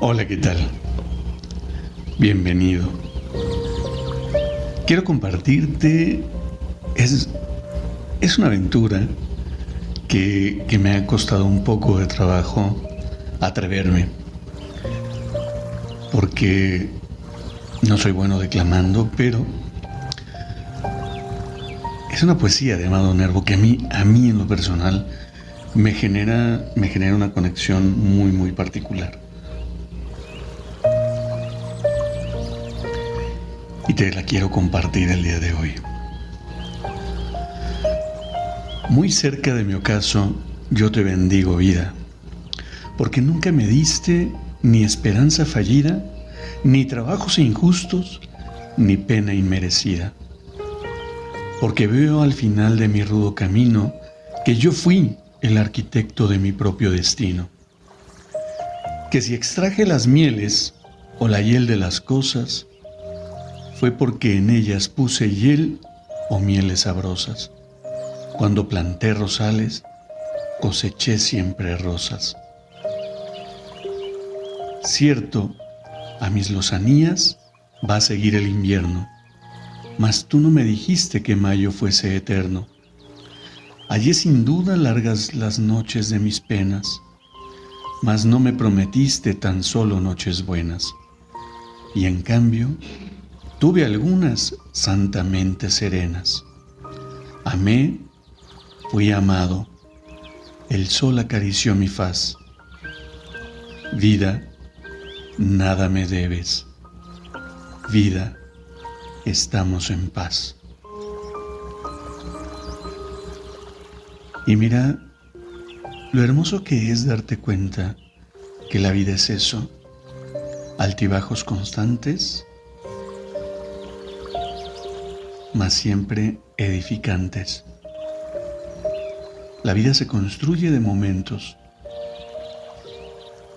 Hola, ¿qué tal? Bienvenido. Quiero compartirte, es, es una aventura que, que me ha costado un poco de trabajo atreverme, porque no soy bueno declamando, pero es una poesía de Amado Nervo que a mí, a mí en lo personal, me genera, me genera una conexión muy, muy particular. Te la quiero compartir el día de hoy. Muy cerca de mi ocaso, yo te bendigo vida, porque nunca me diste ni esperanza fallida, ni trabajos injustos, ni pena inmerecida. Porque veo al final de mi rudo camino que yo fui el arquitecto de mi propio destino. Que si extraje las mieles o la hiel de las cosas, fue porque en ellas puse hiel o mieles sabrosas. Cuando planté rosales, coseché siempre rosas. Cierto, a mis lozanías va a seguir el invierno, mas tú no me dijiste que mayo fuese eterno. Allí sin duda largas las noches de mis penas, mas no me prometiste tan solo noches buenas. Y en cambio, Tuve algunas santamente serenas. Amé, fui amado. El sol acarició mi faz. Vida, nada me debes. Vida, estamos en paz. Y mira lo hermoso que es darte cuenta que la vida es eso, altibajos constantes mas siempre edificantes. La vida se construye de momentos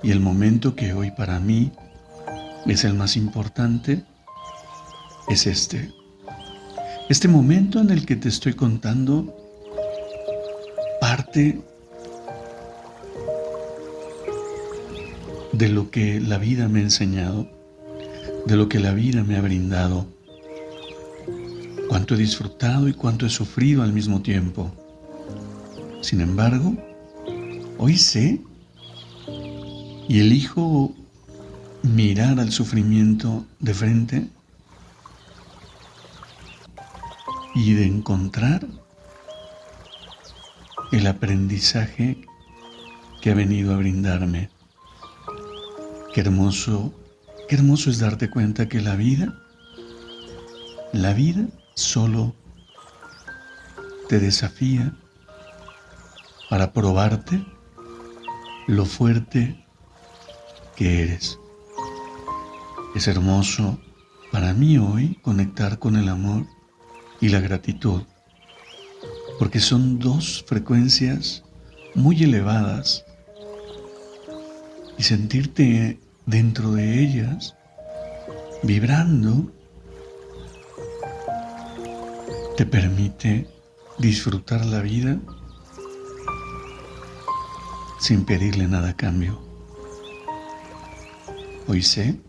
y el momento que hoy para mí es el más importante es este. Este momento en el que te estoy contando parte de lo que la vida me ha enseñado, de lo que la vida me ha brindado cuánto he disfrutado y cuánto he sufrido al mismo tiempo. Sin embargo, hoy sé y elijo mirar al sufrimiento de frente y de encontrar el aprendizaje que ha venido a brindarme. Qué hermoso, qué hermoso es darte cuenta que la vida, la vida solo te desafía para probarte lo fuerte que eres. Es hermoso para mí hoy conectar con el amor y la gratitud, porque son dos frecuencias muy elevadas y sentirte dentro de ellas vibrando te permite disfrutar la vida sin pedirle nada a cambio. Hoy sé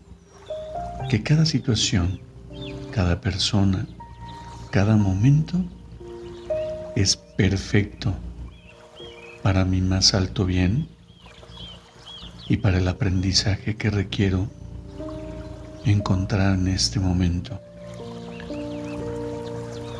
que cada situación, cada persona, cada momento es perfecto para mi más alto bien y para el aprendizaje que requiero encontrar en este momento.